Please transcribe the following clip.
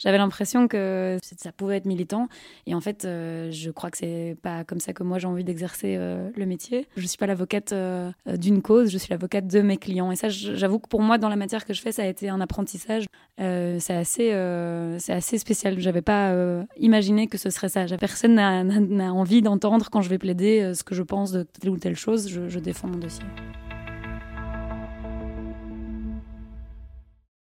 J'avais l'impression que ça pouvait être militant. Et en fait, euh, je crois que c'est pas comme ça que moi j'ai envie d'exercer euh, le métier. Je suis pas l'avocate euh, d'une cause, je suis l'avocate de mes clients. Et ça, j'avoue que pour moi, dans la matière que je fais, ça a été un apprentissage. Euh, c'est assez, euh, c'est assez spécial. J'avais pas euh, imaginé que ce serait ça. Personne n'a envie d'entendre quand je vais plaider ce que je pense de telle ou telle chose. je, je défends mon dossier.